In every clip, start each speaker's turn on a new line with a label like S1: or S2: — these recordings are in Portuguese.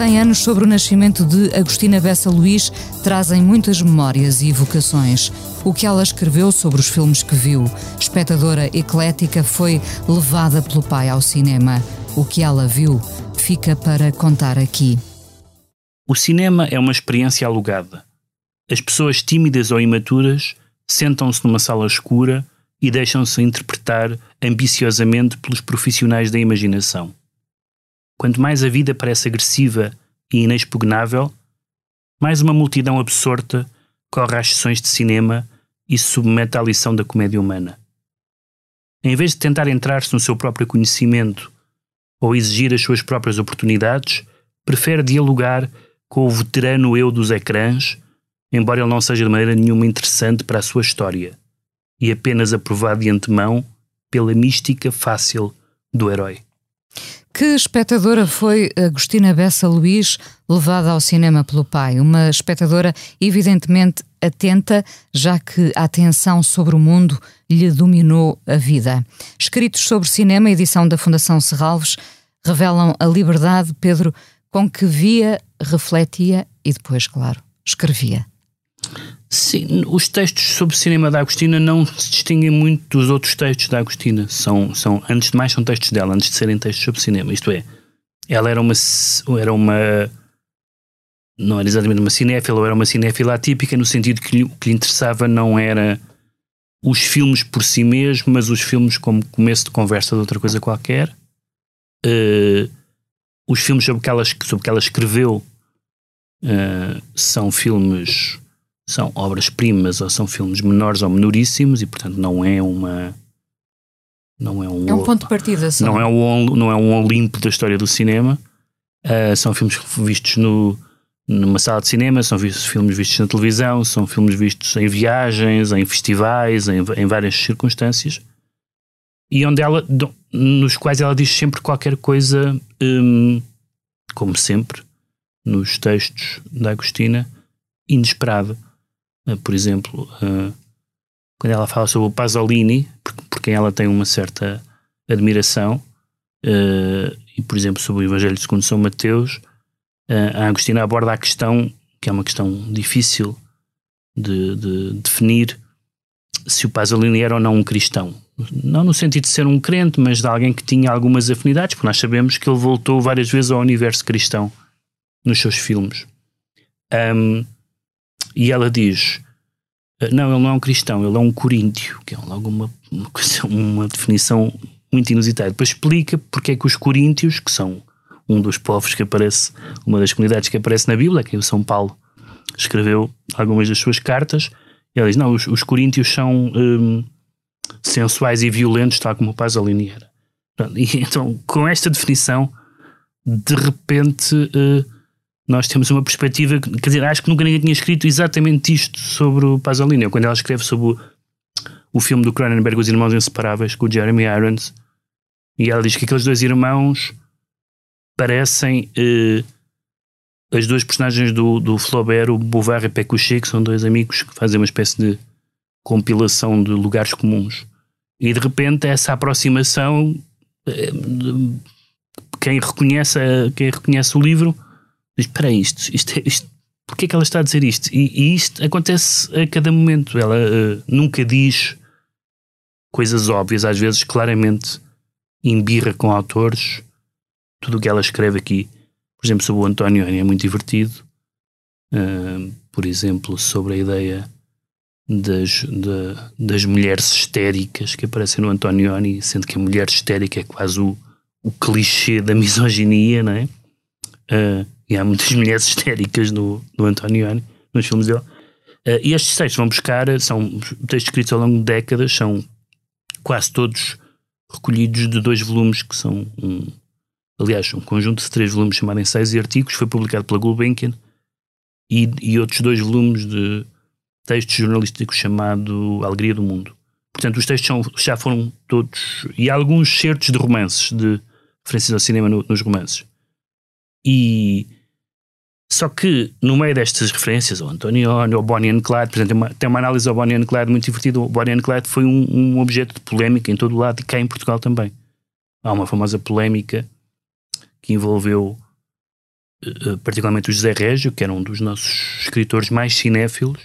S1: Cem anos sobre o nascimento de Agostina Bessa Luís trazem muitas memórias e evocações. O que ela escreveu sobre os filmes que viu, espectadora eclética, foi levada pelo pai ao cinema. O que ela viu fica para contar aqui.
S2: O cinema é uma experiência alugada. As pessoas tímidas ou imaturas sentam-se numa sala escura e deixam-se interpretar ambiciosamente pelos profissionais da imaginação. Quanto mais a vida parece agressiva e inexpugnável, mais uma multidão absorta corre às sessões de cinema e se submete à lição da comédia humana. Em vez de tentar entrar-se no seu próprio conhecimento ou exigir as suas próprias oportunidades, prefere dialogar com o veterano eu dos ecrãs, embora ele não seja de maneira nenhuma interessante para a sua história, e apenas aprovado de antemão pela mística fácil do herói.
S1: Que espectadora foi Agostina Bessa Luís, levada ao cinema pelo pai? Uma espectadora evidentemente atenta, já que a atenção sobre o mundo lhe dominou a vida. Escritos sobre cinema, edição da Fundação Serralves, revelam a liberdade, Pedro, com que via, refletia e depois, claro, escrevia.
S2: Sim, os textos sobre cinema da Agostina não se distinguem muito dos outros textos da Agostina. São, são, antes de mais, são textos dela, antes de serem textos sobre cinema. Isto é, ela era uma. Era uma não era exatamente uma cinéfila, ou era uma cinéfila atípica, no sentido que o que lhe interessava não era os filmes por si mesmo, mas os filmes como começo de conversa de outra coisa qualquer. Uh, os filmes sobre que ela, sobre que ela escreveu uh, são filmes são obras-primas ou são filmes menores ou menoríssimos e portanto não é uma
S1: não é um, é um ponto de partida só.
S2: não é um não é um Olimpo da história do cinema. Uh, são filmes vistos no numa sala de cinema são vistos, filmes vistos na televisão são filmes vistos em viagens em festivais em, em várias circunstâncias. E onde ela nos quais ela diz sempre qualquer coisa um, como sempre nos textos da Agostina inesperada por exemplo, uh, quando ela fala sobre o Pasolini, por, quem ela tem uma certa admiração, uh, e por exemplo sobre o Evangelho segundo São Mateus, a Agostina aborda a questão, que é uma questão difícil de, de definir, se o Pasolini era ou não um cristão. Não no sentido de ser um crente, mas de alguém que tinha algumas afinidades, porque nós sabemos que ele voltou várias vezes ao universo cristão nos seus filmes. Um, e ela diz: eh, Não, ele não é um cristão, ele é um coríntio, que é logo uma, uma, coisa, uma definição muito inusitada. Depois explica porque é que os coríntios, que são um dos povos que aparece, uma das comunidades que aparece na Bíblia, que é o São Paulo escreveu algumas das suas cartas, e ela diz: Não, os, os coríntios são hum, sensuais e violentos, tal como o Pasolini era. E então, com esta definição, de repente. Uh, nós temos uma perspectiva, quer dizer, acho que nunca ninguém tinha escrito exatamente isto sobre o Pasolini. Quando ela escreve sobre o, o filme do Cronenberg, Os Irmãos Inseparáveis, com o Jeremy Irons, e ela diz que aqueles dois irmãos parecem eh, as duas personagens do, do Flaubert, o Bouvard e Pécuchet, que são dois amigos que fazem uma espécie de compilação de lugares comuns. E de repente essa aproximação, eh, quem reconhece, quem reconhece o livro Diz: espera isto, isto, é, isto é que ela está a dizer isto? E, e isto acontece a cada momento. Ela uh, nunca diz coisas óbvias, às vezes claramente embirra com autores. Tudo o que ela escreve aqui, por exemplo, sobre o António é muito divertido. Uh, por exemplo, sobre a ideia das, de, das mulheres histéricas que aparecem no Antonioni, sendo que a mulher histérica é quase o, o clichê da misoginia, não é? Uh, e há muitas mulheres histéricas no, no Antonioni, nos filmes dele. Uh, e estes textos vão buscar, são textos escritos ao longo de décadas, são quase todos recolhidos de dois volumes que são um, aliás, um conjunto de três volumes chamado Ensaios e Artigos, foi publicado pela Gulbenkian, e, e outros dois volumes de textos jornalísticos chamado Alegria do Mundo. Portanto, os textos são, já foram todos, e há alguns certos de romances, de referências ao cinema no, nos romances. E só que no meio destas referências, ao Antonioni, ao Bonnie and Clyde, por exemplo, tem uma, tem uma análise ao Bonnie and Clyde muito divertida. O Bonnie and Clyde foi um, um objeto de polémica em todo o lado e cá em Portugal também. Há uma famosa polémica que envolveu uh, particularmente o José Régio, que era um dos nossos escritores mais cinéfilos,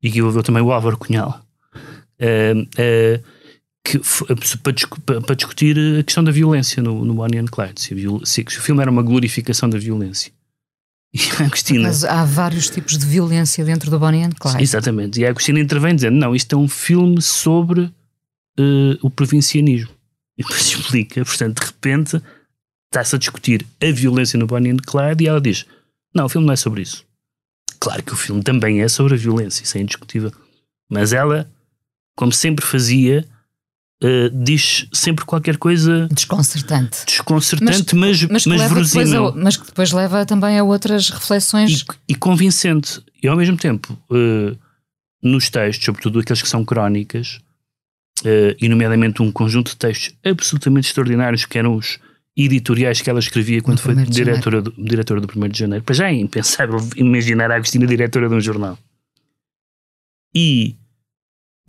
S2: e que envolveu também o Álvaro Cunhal, uh, uh, que, para, para, discutir a questão da violência no, no Bonnie and Clyde, se, se, se o filme era uma glorificação da violência. E a Agostina,
S1: Mas há vários tipos de violência dentro do Bonnie and Clyde.
S2: Exatamente. E a Agostina intervém dizendo: não, isto é um filme sobre uh, o provincianismo. E depois explica, portanto, de repente está-se a discutir a violência no Bonnie and Clyde e ela diz: não, o filme não é sobre isso. Claro que o filme também é sobre a violência, isso é indiscutível. Mas ela, como sempre fazia, uh, diz sempre qualquer coisa
S1: desconcertante,
S2: desconcertante, mas, mas, mas, mas verosímil.
S1: A, mas que depois leva também a outras reflexões
S2: e, e convincente. E ao mesmo tempo, uh, nos textos, sobretudo aqueles que são crónicas, uh, e nomeadamente um conjunto de textos absolutamente extraordinários que eram os editoriais que ela escrevia quando foi diretora do, diretora do 1 de Janeiro. Para já é impensável imaginar a Agostina diretora de um jornal. E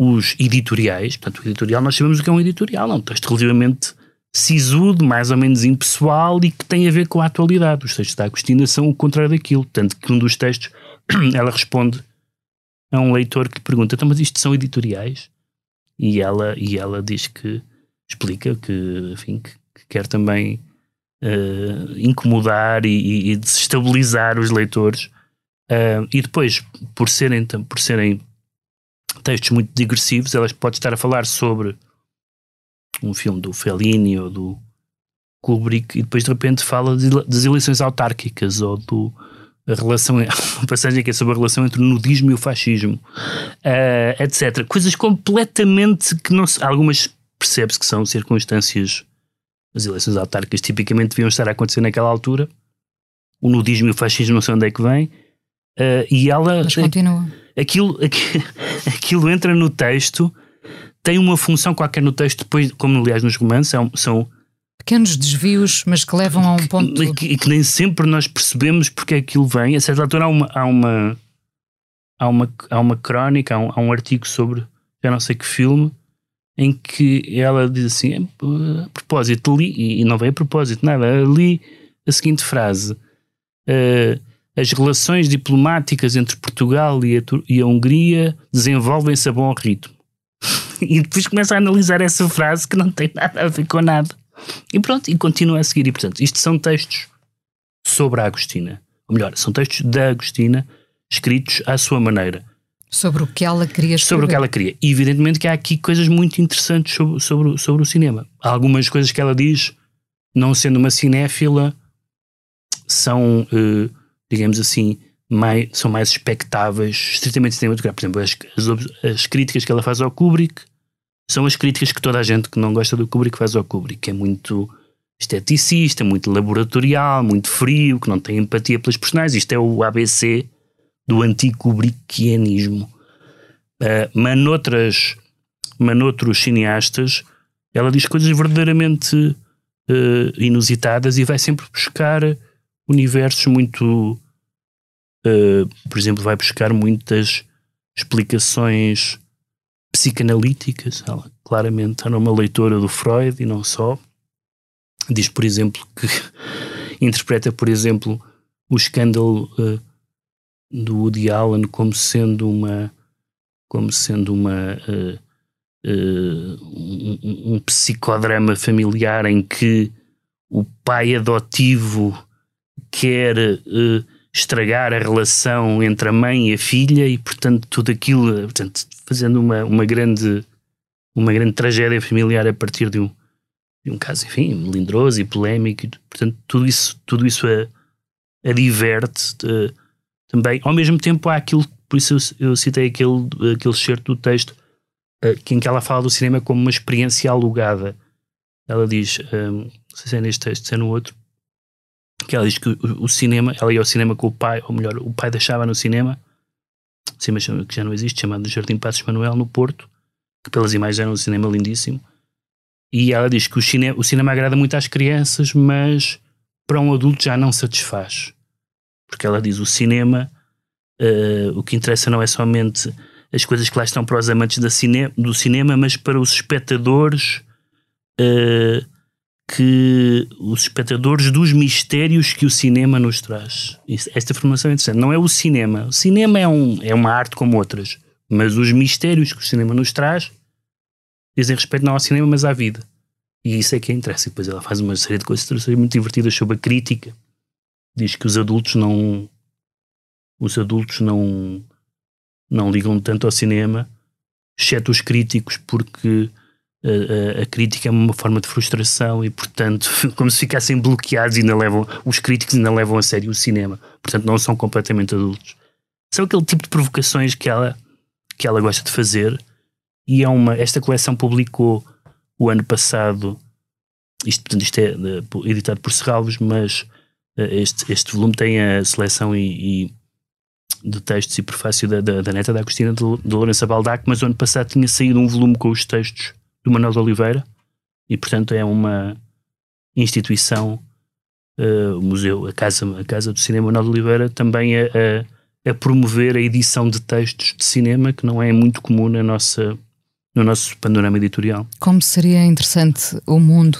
S2: os editoriais, portanto, o editorial, nós sabemos o que é um editorial, é um texto relativamente sisudo, mais ou menos impessoal e que tem a ver com a atualidade. Os textos da Agostina são o contrário daquilo, tanto que um dos textos ela responde a um leitor que pergunta: então, mas isto são editoriais? E ela, e ela diz que explica que, enfim, que quer também uh, incomodar e, e, desestabilizar os leitores. Uh, e depois, por serem, por serem textos muito digressivos, elas pode estar a falar sobre um filme do Fellini ou do Kubrick e depois de repente fala de, das eleições autárquicas ou do a relação, uma passagem que é sobre a relação entre o nudismo e o fascismo, uh, etc. Coisas completamente que não se, algumas percebe-se que são circunstâncias as eleições autárquicas tipicamente deviam estar a acontecer naquela altura. O nudismo e o fascismo não sei onde é que vem. Uh, e ela.
S1: Mas continua.
S2: Aquilo, aquilo, entra no texto, tem uma função qualquer no texto, depois, como aliás nos romances, são, são
S1: pequenos desvios, mas que levam a um ponto.
S2: E que, que, nem sempre nós percebemos porque aquilo vem. A certa altura há uma. Há uma há uma, há uma crónica, há um, há um artigo sobre já não sei que filme em que ela diz assim: a propósito, li, e não veio a propósito, nada, li a seguinte frase: uh, as relações diplomáticas entre Portugal e a, e a Hungria desenvolvem-se a bom ritmo. e depois começa a analisar essa frase que não tem nada a ver com nada. E pronto, e continua a seguir. E portanto, isto são textos sobre a Agostina. Ou melhor, são textos da Agostina escritos à sua maneira
S1: Sobre o que ela queria escrever.
S2: Sobre o que ela queria. E evidentemente que há aqui coisas muito interessantes sobre, sobre, sobre o cinema. Há algumas coisas que ela diz, não sendo uma cinéfila, são, uh, digamos assim, mais, são mais expectáveis, estritamente cinematográficas. Por exemplo, as, as, as, críticas que ela faz ao Kubrick são as críticas que toda a gente que não gosta do Kubrick faz ao Kubrick, que é muito esteticista, muito laboratorial, muito frio, que não tem empatia pelas personagens. Isto é o ABC do anticubrickianismo. Uh, mas, noutras, mas noutros cineastas, ela diz coisas verdadeiramente uh, inusitadas e vai sempre buscar universos muito. Uh, por exemplo, vai buscar muitas explicações psicanalíticas. Ela claramente era uma leitora do Freud e não só. Diz, por exemplo, que interpreta, por exemplo, o escândalo uh, do Woody Allen como sendo uma como sendo uma uh, um, um, psicodrama familiar em que o pai adotivo quer uh, estragar a relação entre a mãe e a filha e portanto tudo aquilo portanto, fazendo uma, uma grande uma grande tragédia familiar a partir de um, de um caso enfim melindroso e polémico portanto tudo isso tudo isso a, a diverte também. Ao mesmo tempo, há aquilo, por isso eu, eu citei aquele, aquele certo do texto uh, em que ela fala do cinema como uma experiência alugada. ela diz, um, não sei se é neste texto, se é no outro, que ela diz que o, o, cinema, ela ia ao cinema com o pai, ou melhor, o pai deixava no cinema, cinema que já não existe, chamado Jardim Passos Manuel, no Porto, que pelas imagens era um cinema lindíssimo. E ela diz que o cinema, o cinema agrada muito às crianças, mas para um adulto já não satisfaz. Porque ela diz o cinema, uh, o que interessa não é somente as coisas que lá estão para os amantes cine, do cinema, mas para os espectadores uh, que os espectadores dos mistérios que o cinema nos traz. Esta formação é interessante. Não é o cinema. O cinema é, um, é uma arte como outras, mas os mistérios que o cinema nos traz dizem respeito não ao cinema, mas à vida. E isso é que interessa. E depois ela faz uma série de coisas muito divertidas sobre a crítica. Diz que os adultos não. Os adultos não. não ligam tanto ao cinema, exceto os críticos, porque a, crítica é uma forma de frustração e, portanto, como se ficassem bloqueados e ainda levam, os críticos ainda levam a sério o cinema. Portanto, não são completamente adultos. São aquele tipo de provocações que ela, que ela gosta de fazer. E é uma, esta coleção publicou o ano passado, isto, portanto, isto é uh, editado por Serralvos, mas uh, este, este volume tem a seleção e, e de textos e prefácio da, da, da neta da Agostina de, de Lourenço Baldac, mas o ano passado tinha saído um volume com os textos do Manuel de Oliveira e, portanto, é uma instituição, uh, o museu, a casa, a casa do Cinema Manuel de Oliveira, também a, a, a, promover a edição de textos de cinema, que não é muito comum na nossa, no nosso panorama editorial.
S1: Como seria interessante o mundo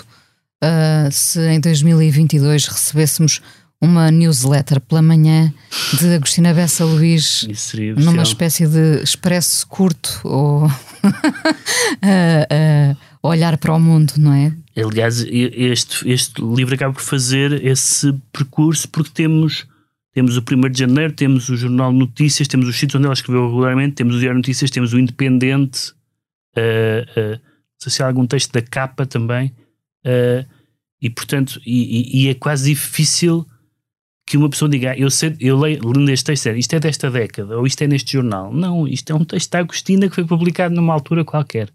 S1: uh, se em 2022 recebêssemos uma newsletter pela manhã de Agostina Bessa Luís numa espécie de expresso curto ou olhar para o mundo, não é?
S2: Aliás, este, este livro acaba por fazer esse percurso porque temos, temos o 1 de janeiro, temos o Jornal Notícias, temos os sítios onde ela escreveu regularmente, temos o Diário Notícias, temos o Independente, uh, uh, não sei se há algum texto da capa também, uh, e portanto, e, e é quase difícil que uma pessoa diga, eu, sei, eu leio, lendo este texto, isto é desta década, ou isto é neste jornal. Não, isto é um texto da Agostina que foi publicado numa altura qualquer.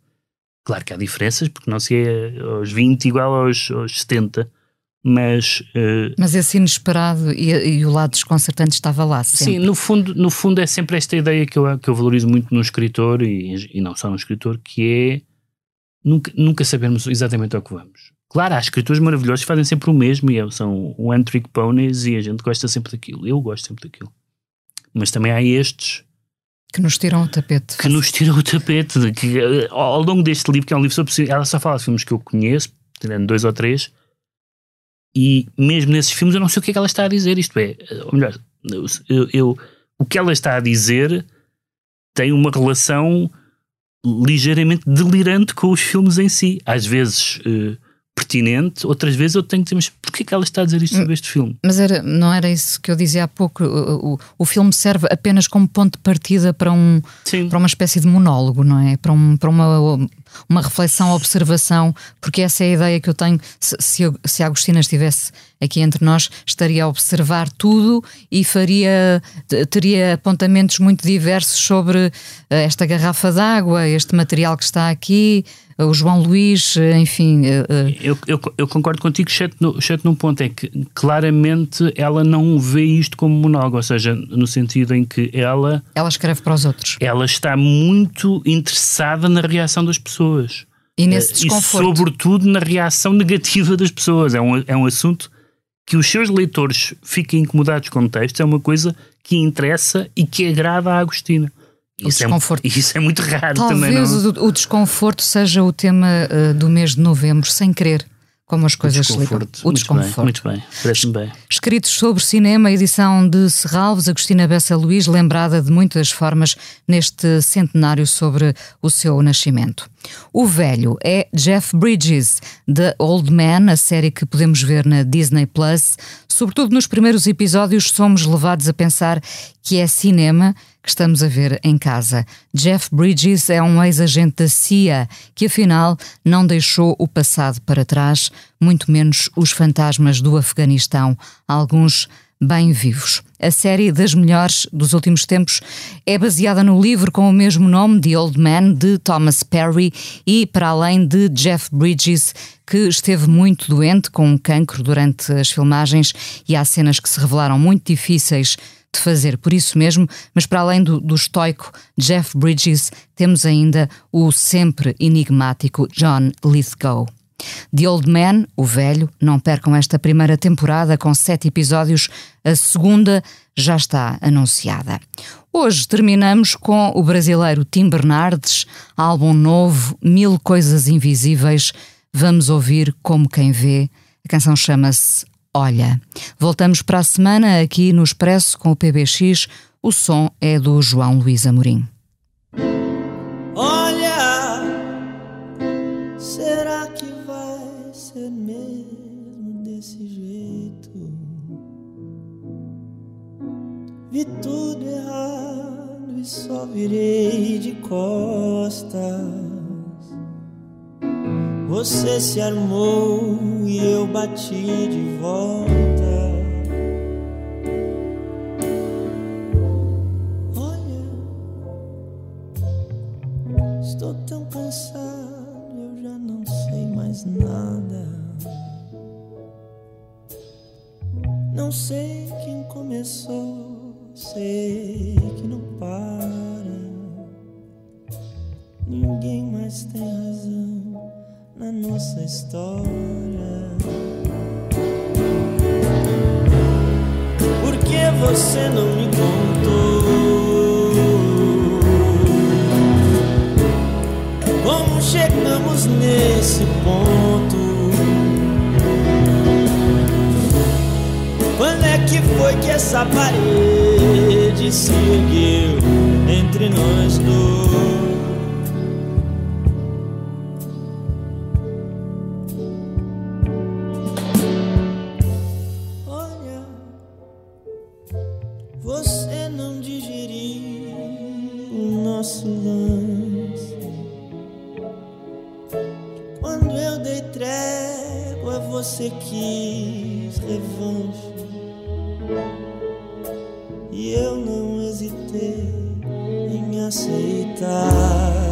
S2: Claro que há diferenças, porque não se é aos 20 igual aos, aos 70, mas... Uh,
S1: mas esse inesperado e, e, o lado desconcertante estava lá sempre.
S2: Sim, no fundo, no fundo é sempre esta ideia que eu, que eu valorizo muito no escritor, e, e não só no escritor, que é nunca, nunca sabermos exatamente ao que vamos. Claro, há escritores maravilhosos que fazem sempre o mesmo e são one trick ponies e a gente gosta sempre daquilo. Eu gosto sempre daquilo. Mas também há estes
S1: que nos tiram o tapete.
S2: Que nos tiram o tapete. De que, eh, ao longo deste livro, que é um livro sobre. Ela só fala de filmes que eu conheço, tirando dois ou três, e mesmo nesses filmes eu não sei o que é que ela está a dizer. Isto é, eh, ou melhor, eu, eu o que ela está a dizer tem uma relação ligeiramente delirante com os filmes em si. Às vezes. Uh, pertinente, outras vezes eu tenho que dizer, mas porquê que ela está a dizer isto sobre este filme?
S1: Mas era, não era isso que eu dizia há pouco, o, o, o filme serve apenas como ponto de partida para, um, para uma espécie de monólogo, não é? Para, um, para uma, uma reflexão, observação, porque essa é a ideia que eu tenho, se, se, eu, se a Agostina estivesse aqui entre nós, estaria a observar tudo e faria, teria apontamentos muito diversos sobre eh, esta garrafa d'água, este material que está aqui, o João Luís, enfim.
S2: Uh, eu, eu, eu, concordo contigo, exceto, no, exceto num ponto, é que claramente ela não vê isto como monólogo, ou seja, no sentido em que ela.
S1: Ela escreve para os outros.
S2: Ela está muito interessada na reação das pessoas.
S1: E nesse desconforto.
S2: E sobretudo na reação negativa das pessoas. É um, é um assunto que os seus leitores fiquem incomodados com o texto, é uma coisa que interessa e que agrada à Agostina.
S1: O isso desconforto.
S2: É, isso é muito raro
S1: Talvez
S2: também.
S1: Talvez o, o, desconforto seja o tema uh, do mês de novembro, sem querer. Como as coisas
S2: o ligam. O desconforto. Muito bem, parece-me bem.
S1: Escritos sobre cinema, edição de Serralves, Agostina Bessa Luís, lembrada de muitas formas neste centenário sobre o seu nascimento. O velho é Jeff Bridges, The Old Man, a série que podemos ver na Disney Plus. Sobretudo nos primeiros episódios, somos levados a pensar que é cinema que estamos a ver em casa. Jeff Bridges é um ex-agente da CIA que, afinal, não deixou o passado para trás, muito menos os fantasmas do Afeganistão, alguns bem vivos. A série das melhores dos últimos tempos é baseada no livro com o mesmo nome, The Old Man, de Thomas Perry, e para além de Jeff Bridges, que esteve muito doente com um cancro durante as filmagens, e há cenas que se revelaram muito difíceis de fazer por isso mesmo, mas para além do, do estoico Jeff Bridges, temos ainda o sempre enigmático John Lithgow. The Old Man, o velho, não percam esta primeira temporada com sete episódios, a segunda já está anunciada. Hoje terminamos com o brasileiro Tim Bernardes, álbum novo, Mil Coisas Invisíveis. Vamos ouvir como quem vê. A canção chama-se Olha. Voltamos para a semana aqui no Expresso com o PBX. O som é do João Luís Amorim.
S3: Olha, será que vai ser mesmo desse jeito? Vi tudo errado e só virei de costas. Você se armou e eu bati de volta. Olha, estou tão cansado, eu já não sei mais nada. Não sei quem começou, sei que não para. Ninguém mais tem razão na nossa história. Por que você não me contou? Como chegamos nesse ponto? Quando é que foi que essa parede se ergueu entre nós dois? hesitei em aceitar.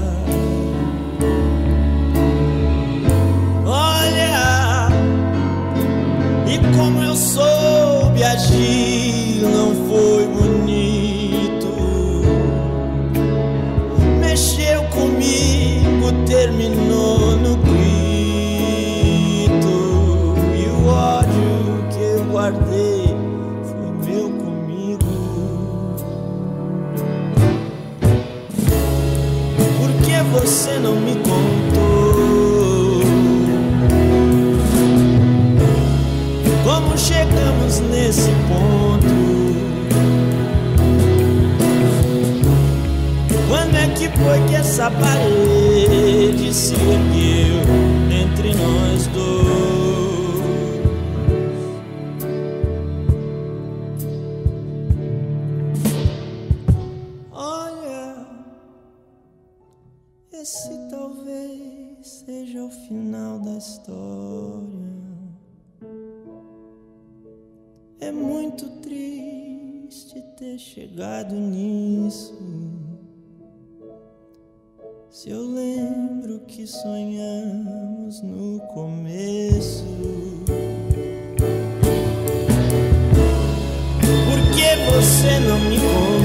S3: Chegado nisso. Se eu lembro que sonhamos no começo. Por que você não me contou?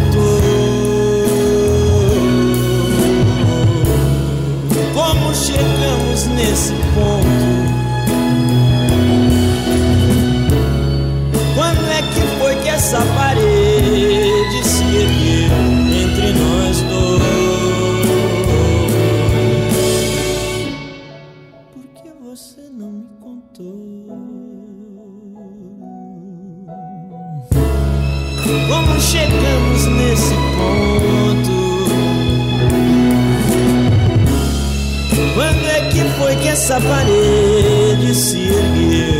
S3: Você não me contou? Como chegamos nesse ponto? Quando é que foi que essa parede se ergueu?